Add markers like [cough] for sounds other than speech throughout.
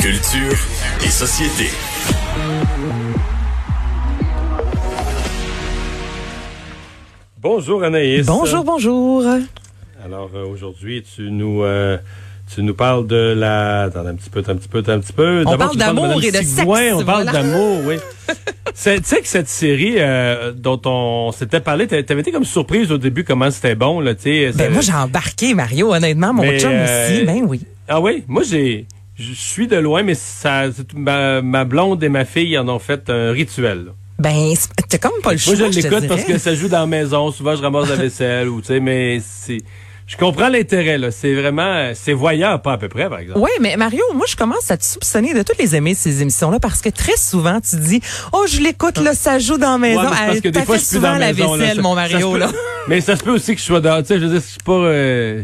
Culture et société. Bonjour Anaïs. Bonjour, bonjour. Alors euh, aujourd'hui, tu nous euh, tu nous parles de la attends un petit peu, un petit peu, un petit peu. On parle d'amour et de Sigouin, sexe, On parle voilà. d'amour, oui. [laughs] Tu sais que cette série euh, dont on s'était parlé, t'a- t'avais été comme surprise au début comment c'était bon là, tu sais. Ben, moi, j'ai embarqué, Mario, honnêtement, mon Mais, chum euh, aussi. Ben oui. Ah oui, moi j'ai je suis de loin, mais ça, ma, ma blonde et ma fille en ont fait un rituel. là. Ben, c'est- t'as comme pas le choix. Moi, je te l'écoute parce que ça joue dans la maison. Souvent, je ramasse la vaisselle ou, tu sais, mais c'est, je comprends l'intérêt, là. C'est vraiment, c'est voyant, pas à peu près, par exemple. Oui, mais Mario, moi, je commence à te soupçonner de toutes les aimer, ces émissions-là, parce que très souvent, tu dis, oh, je l'écoute, là, ça joue dans la maison. Ouais, mais parce que des fois, je suis souvent dans la la maison, là. vaisselle, Ça- mon Mario, peut-. Mais ça se peut aussi que je sois dehors. Tu sais, je veux dire, je suis pas, euh,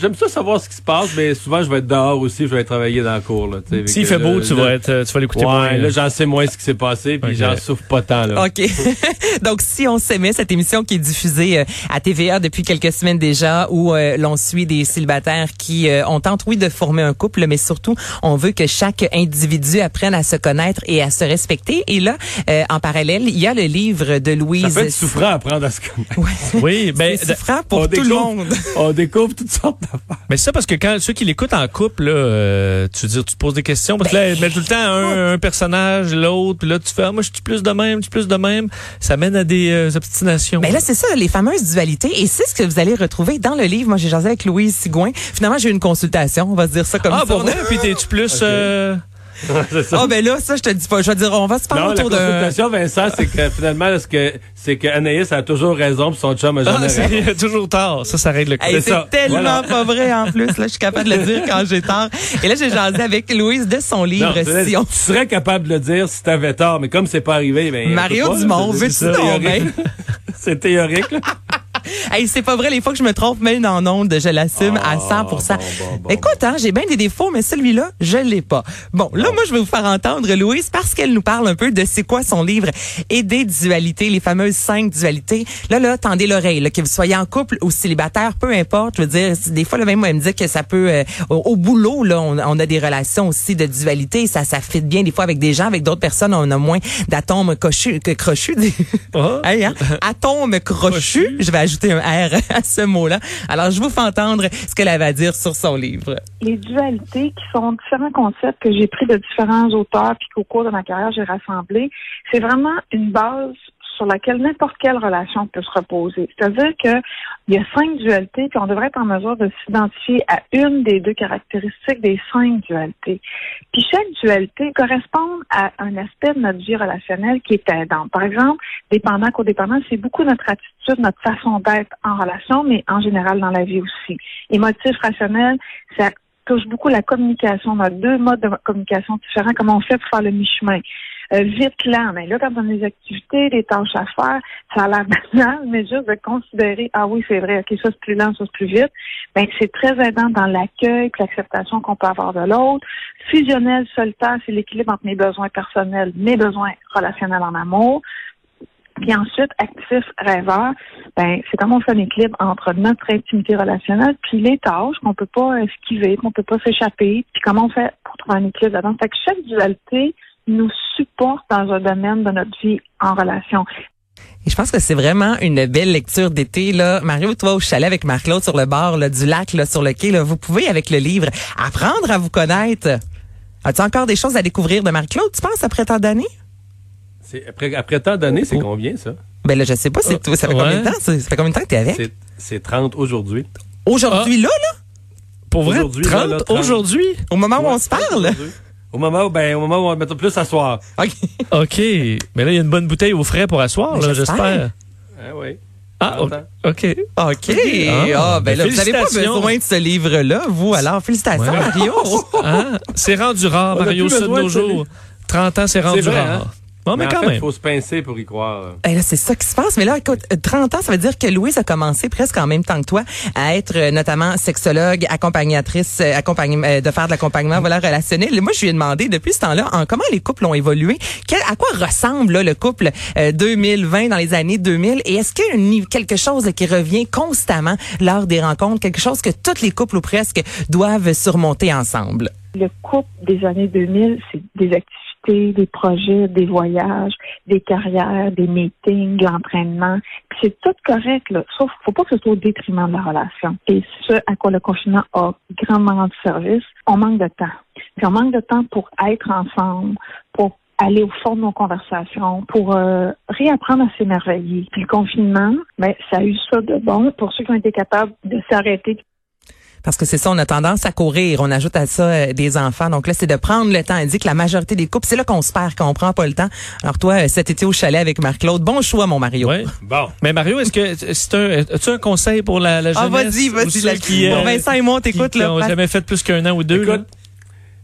j'aime ça savoir ce qui se passe, mais souvent, je vais être dehors aussi, je vais travailler dans la cour, là. tu sais. S'il Fait beau, là, tu vas être, euh, tu vas l'écouter Ouais, moins. là, j'en sais moins ce qui s'est passé, puis Ok. j'en souffre pas tant, là. OK. [laughs] Donc, si on s'aimait, cette émission qui est diffusée euh, à TVA depuis quelques semaines déjà, où euh, l'on suit des célibataires qui euh, ont tente, oui, de former un couple, mais surtout, on veut que chaque individu apprenne à se connaître et à se respecter. Et là, euh, en parallèle, il y a le livre de Louise. Ça peut être souffrant à apprendre à se connaître. Ouais. Oui, [laughs] ben, C'est souffrant pour on tout le monde. On découvre [laughs] toutes sortes d'affaires. mais ça parce que quand ceux qui l'écoutent en couple, là, euh, tu veux dire, tu te poses des questions parce que là, elle met tout le temps un, un personnage, l'autre, puis là, tu fais, ah, moi, je suis plus de même, je suis plus de même. Ça mène à des euh, obstinations. Ben là, c'est ça, les fameuses dualités. Et c'est ce que vous allez retrouver dans le livre. Moi, j'ai jasé avec Louise Sigouin. Finalement, j'ai eu une consultation. On va se dire ça comme ah, ça. pour vrai? Puis t'es-tu plus... euh, [laughs] c'est ça. Ah, ben là, ça, je te dis pas. Je vais dire, on va se parler Non, la autour d'un... consultation, Vincent, c'est que finalement, là, ce que, c'est que Anaïs a toujours raison, puis son chum a jamais Ah, raison? c'est [laughs] toujours tard. Ça, ça règle le coup. Hey, C'est tellement Voilà. pas vrai en plus. Là, je suis capable de le dire quand j'ai tort. Et là, j'ai jasé avec Louise de son Non, livre tu Si on... tu serais capable de le dire si t'avais tort, mais comme c'est pas arrivé, ben. Mario pas, Dumont, veux-tu c'est donc, théorique. ben? [laughs] C'est théorique, là. Hey, c'est pas vrai, les fois que je me trompe, même dans ondes, je l'assume à 100 Ah, bon, bon, bon, Écoute, hein, j'ai bien des défauts, mais celui-là, je l'ai pas. Bon, là, moi, je vais vous faire entendre Louise parce qu'elle nous parle un peu de c'est quoi son livre et des dualités, les fameuses cinq dualités. Là, là, tendez l'oreille, là, que vous soyez en couple ou célibataire, peu importe. Je veux dire, des fois, là, même, moi, elle me dit que ça peut, euh, au, au boulot, là, on, on a des relations aussi de dualité. Ça, ça fit bien des fois avec des gens, avec d'autres personnes, on a moins d'atomes cochus, que crochus. des- [laughs] Ah. Hey, hein? Atomes crochus. Je vais ajouter un R [laughs] à ce mot-là. Alors, je vous fais entendre ce qu'elle avait à dire sur son livre. les dualités qui sont différents concepts que j'ai pris de différents auteurs puis qu'au cours de ma carrière j'ai rassemblés, c'est vraiment une base sur laquelle n'importe quelle relation peut se reposer. C'est-à-dire que il y a cinq dualités puis on devrait être en mesure de s'identifier à une des deux caractéristiques des cinq dualités. Puis chaque dualité correspond à un aspect de notre vie relationnelle qui est aidant. Par exemple, dépendant codépendant, c'est beaucoup notre attitude, notre façon d'être en relation, mais en général dans la vie aussi. Émotif, rationnel, ça touche beaucoup la communication. On deux modes de communication différents. Comment on fait pour faire le mi-chemin? Euh, vite, lent. Mais là, quand on a des activités, des tâches à faire, ça a l'air [laughs] banal, mais juste de considérer, ah oui, c'est vrai, ok, ça c'est plus lent, ça c'est plus vite. Ben, c'est très aidant dans l'accueil l'acceptation qu'on peut avoir de l'autre. Fusionnel, solitaire, c'est l'équilibre entre mes besoins personnels, mes besoins relationnels en amour. Puis ensuite, actif, rêveur, ben, c'est comment on fait un équilibre entre notre intimité relationnelle puis les tâches qu'on peut pas esquiver, qu'on peut pas s'échapper, puis comment on fait pour trouver un équilibre là-dedans. Fait que chaque dualité nous supporte dans un domaine de notre vie en relation. Et je pense que c'est vraiment une belle lecture d'été. Là. Mario, toi, au chalet avec Marc-Claude sur le bord là, du lac, là, sur le quai, là, vous pouvez, avec le livre, apprendre à vous connaître. As-tu encore des choses à découvrir de Marc-Claude, tu penses, après tant d'années? C'est, après, après tant d'années, c'est combien, ça? Ben là, je sais pas, c'est tout. Ça fait Ouais. combien de temps? Ça ça fait combien de temps que t'es avec? C'est, c'est 30 aujourd'hui. Aujourd'hui, là, là, Pour vrai, Aujourd'hui, là, 30 là, 30. aujourd'hui? au moment où on se parle? Au moment où, ben, au moment où on va mettre plus à soir. [laughs] OK. OK. Mais là, il y a une bonne bouteille au frais pour asseoir, là, j'espère. Ah oui. Ah. OK. OK. Ah, Ah, ben là, vous n'avez pas besoin de ce livre-là, vous. Alors, félicitations, Ouais. Mario. Hein? C'est rendu rare, On Mario, ça de nos jours. 30 ans, c'est rendu vrai, rare. hein? Bon, mais, en quand fait, même. il faut se pincer pour y croire. Eh là, c'est ça qui se passe. Mais là, écoute, euh, 30 ans, ça veut dire que Louise a commencé presque en même temps que toi à être euh, notamment sexologue, accompagnatrice, euh, accompagn- euh, de faire de l'accompagnement voilà, relationnel. Et Moi, je lui ai demandé depuis ce temps-là en comment les couples ont évolué? Quel- à quoi ressemble là, le couple euh, 2020 dans les années 2000? Et est-ce qu'il y a quelque chose qui revient constamment lors des rencontres, quelque chose que tous les couples ou presque doivent surmonter ensemble? Le couple des années 2000, c'est des activités, des projets, des voyages, des carrières, des meetings, de l'entraînement. Puis C'est tout correct, là. Sauf faut pas que ce soit au détriment de la relation. Et ce à quoi le confinement a grandement rendu service, on manque de temps. Puis on manque de temps pour être ensemble, pour aller au fond de nos conversations, pour euh, réapprendre à s'émerveiller. Puis le confinement, ben, ça a eu ça de bon pour ceux qui ont été capables de s'arrêter Parce que c'est ça, on a tendance à courir. On ajoute à ça euh, des enfants. Donc là, c'est de prendre le temps. Elle dit que la majorité des couples, c'est là qu'on se perd, qu'on prend pas le temps. Alors toi, euh, cet été au chalet avec Marc-Claude, bon choix, mon Mario. Ouais. Bon. Mais Mario, est-ce que c'est un, as-tu un conseil pour la, la Ah, jeunesse? vas-y, ou vas-y. ceux là. qui, Bon, euh, Vincent et moi, on qui, t'écoute, qui là. ont jamais fait plus qu'un an ou deux. Écoute,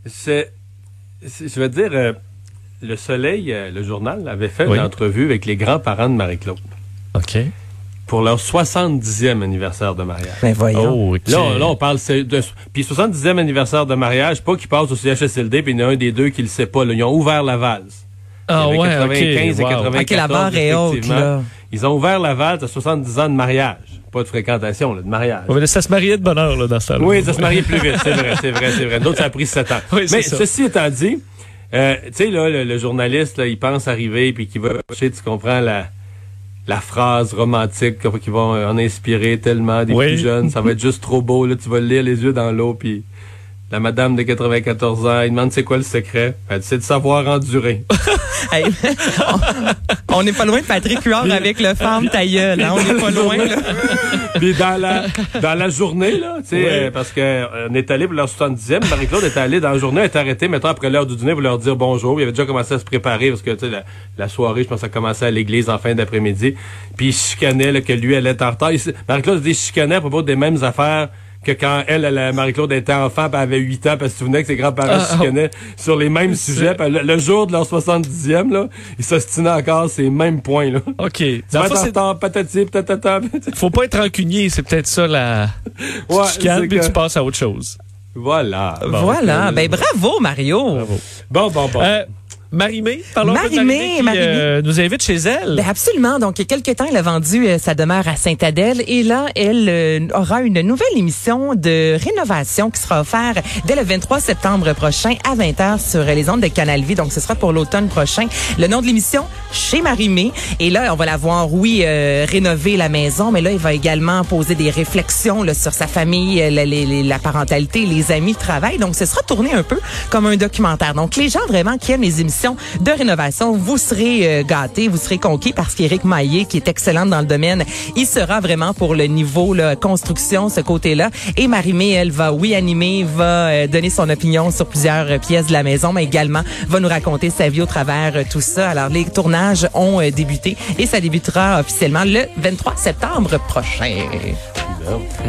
c'est, c'est- je veux dire, euh, le Soleil, euh, le journal, avait fait Oui. une entrevue avec les grands-parents de Marie-Claude. OK. Pour leur 70e anniversaire de mariage. Ben voyons. Oh, OK. Là, on- là, on parle de puis 70e anniversaire de mariage, pas qu'ils passent au CHSLD, puis il y en a un des deux qui le sait pas. là. Ils ont ouvert la valse. Ah ouais, avait 95 OK. et wow. 94, OK, la barre est haute, effectivement. là. Ils ont ouvert la valse à 70 ans de mariage. Pas de fréquentation, là, de mariage. Ouais, mais ça se mariait de bonheur là, dans ce temps-là. Oui, ça se mariait plus vite, c'est vrai, c'est vrai, c'est vrai. D'autres, ça a pris sept ans. Oui, c'est Mais ça. ceci étant dit, euh, tu sais, là, le, le journaliste, là, il pense arriver, puis qu'il va chercher, tu comprends, la, la phrase romantique qui va en inspirer tellement des Oui. plus jeunes. Ça va être [laughs] juste trop beau, là, tu vas le lire les yeux dans l'eau, puis la madame de 94 ans, il demande c'est quoi le secret? Elle dit, c'est de savoir endurer. [laughs] Hey, on- n'est pas loin de Patrick Huard avec le femme ta gueule, hein, On n'est pas loin, là. [laughs] Puis dans la dans la journée là, tu sais Oui. euh, parce que euh, on est allé pour leur 70e, Marie-Claude est allée dans la journée, elle est arrêtée mettons après l'heure du dîner pour leur dire bonjour, il avait déjà commencé à se préparer parce que tu sais la, la soirée, je pense ça commençait à l'église en fin d'après-midi, puis il chicanait là, que lui elle était en retard. Marie-Claude dit chicanait à propos des mêmes affaires que quand elle, elle, Marie-Claude était enfant, elle avait 8 ans, parce que se souvenait que ses grands-parents Ah, ah. chicanaient sur les mêmes sujets. Le, le jour de leur 70e, là, ils s'ostinaient encore ces mêmes points, là. OK. Tu Dans en c'est- patati, patata. [laughs] faut pas être rancunier, c'est peut-être ça la. Ouais, tu te calmes que- tu passes à autre chose. Voilà. Bon, Voilà. euh, Ben bravo, Mario. Bon, bon, bon. Euh, Marie-Mé, parlons peu de Marie-Mé, qui, euh, nous invite chez elle. Ben absolument. Donc, il y a quelques temps, elle a vendu euh, sa demeure à Sainte-Adèle et là, elle euh, aura une nouvelle émission de rénovation qui sera offerte dès le 23 septembre prochain à 20h sur les ondes de Canal Vie. Donc, ce sera pour l'automne prochain. Le nom de l'émission, Chez Marie-Mé. Et là, on va la voir, oui, euh, rénover la maison, mais là, il va également poser des réflexions là, sur sa famille, euh, la, la parentalité, les amis, le travail. Donc, ce sera tourné un peu comme un documentaire. Donc, les gens vraiment qui aiment les émissions de rénovation, vous serez euh, gâtés, vous serez conquis parce qu'Éric Maillé, qui est excellent dans le domaine, il sera vraiment pour le niveau là, construction, ce côté-là. Et Marie-Mé, elle va, oui, animer, va euh, donner son opinion sur plusieurs euh, pièces de la maison, mais également va nous raconter sa vie au travers tout ça. Alors, les tournages ont débuté et ça débutera officiellement le 23 septembre prochain.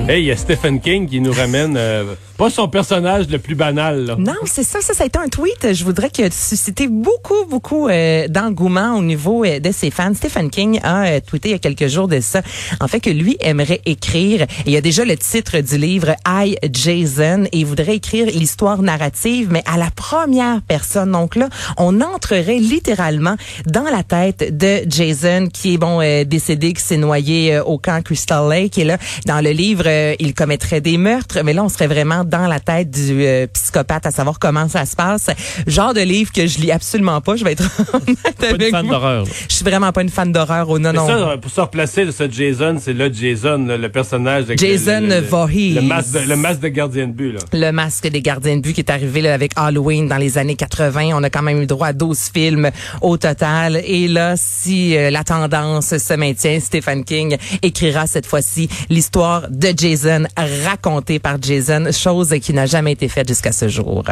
Hey, il y a Stephen King qui nous ramène euh, pas son personnage le plus banal. Là. Non, c'est ça, ça, ça a été un tweet, je voudrais qu'il a suscité beaucoup, beaucoup euh, d'engouement au niveau euh, de ses fans. Stephen King a euh, tweeté il y a quelques jours de ça, en fait que lui aimerait écrire, il y a déjà le titre du livre I, Jason, et il voudrait écrire l'histoire narrative, mais à la première personne. Donc là, on entrerait littéralement dans la tête de Jason, qui est bon euh, décédé, qui s'est noyé euh, au camp Crystal Lake, et là, dans le livre, euh, il commettrait des meurtres, mais là, on serait vraiment dans la tête du euh, psychopathe, à savoir comment ça se passe. Genre de livre que je lis absolument pas, je vais être [laughs] honnête Pas une avec fan d'horreur. Je suis vraiment pas une fan d'horreur au non, Mais non. ça, euh, pour se replacer, ce Jason, c'est le Jason, le personnage. avec Jason le, le, le- Voorhees. Le masque de, le masque de gardien de but. Là. le masque des gardiens de but qui est arrivé là, avec Halloween dans les années 80. On a quand même eu droit à 12 films au total. Et là, si euh, la tendance se maintient, Stephen King écrira cette fois-ci l'histoire de Jason racontée par Jason, chose qui n'a jamais été faite jusqu'à ce jour.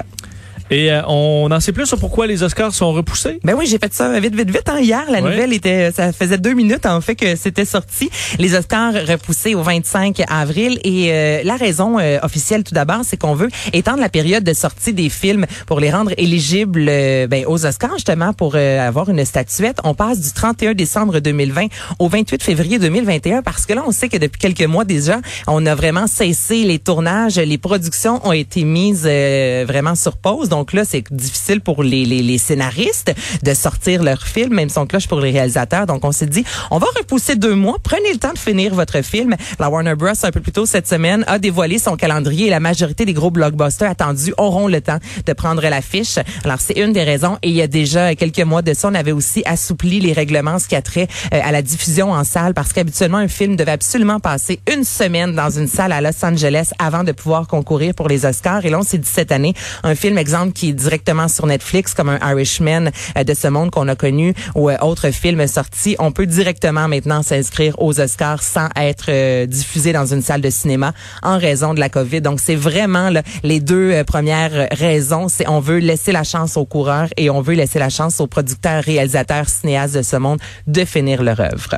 Et euh, on en sait plus sur pourquoi les Oscars sont repoussés? Ben oui, j'ai fait ça vite, vite, vite. Hein. Hier, la nouvelle était, ça faisait deux minutes en fait que c'était sorti. Les Oscars repoussés au 25 avril. Et euh, la raison euh, officielle, tout d'abord, c'est qu'on veut étendre la période de sortie des films pour les rendre éligibles euh, ben, aux Oscars, justement, pour euh, avoir une statuette. On passe du 31 décembre 2020 au 28 février 2021 parce que là, on sait que depuis quelques mois déjà, on a vraiment cessé les tournages. Les productions ont été mises euh, vraiment sur pause. Donc, Donc là, c'est difficile pour les, les, les scénaristes de sortir leur film, même son cloche pour les réalisateurs. Donc on s'est dit, on va repousser deux mois. Prenez le temps de finir votre film. La Warner Bros. un peu plus tôt cette semaine a dévoilé son calendrier et la majorité des gros blockbusters attendus auront le temps de prendre l'affiche. Alors c'est une des raisons. Et il y a déjà quelques mois de ça, on avait aussi assoupli les règlements ce qui a trait à la diffusion en salle parce qu'habituellement un film devait absolument passer une semaine dans une salle à Los Angeles avant de pouvoir concourir pour les Oscars. Et là, on s'est dit cette année, un film exemple qui est directement sur Netflix comme un Irishman euh, de ce monde qu'on a connu ou euh, autre film sorti, on peut directement maintenant s'inscrire aux Oscars sans être diffusé dans une salle de cinéma en raison de la COVID. Donc c'est vraiment là, les deux premières raisons. C'est on veut laisser la chance aux coureurs et on veut laisser la chance aux producteurs, réalisateurs, cinéastes de ce monde de finir leur œuvre.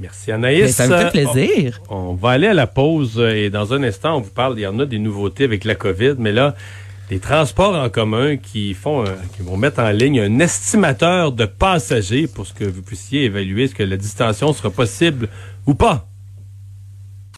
Merci Anaïs. ça me fait plaisir. On, on, va aller à la pause et dans un instant, on vous parle, il y en a des nouveautés avec la COVID, mais là, les transports en commun qui font, qui vont mettre en ligne un estimateur de passagers pour que vous puissiez évaluer ce que la distanciation sera possible ou pas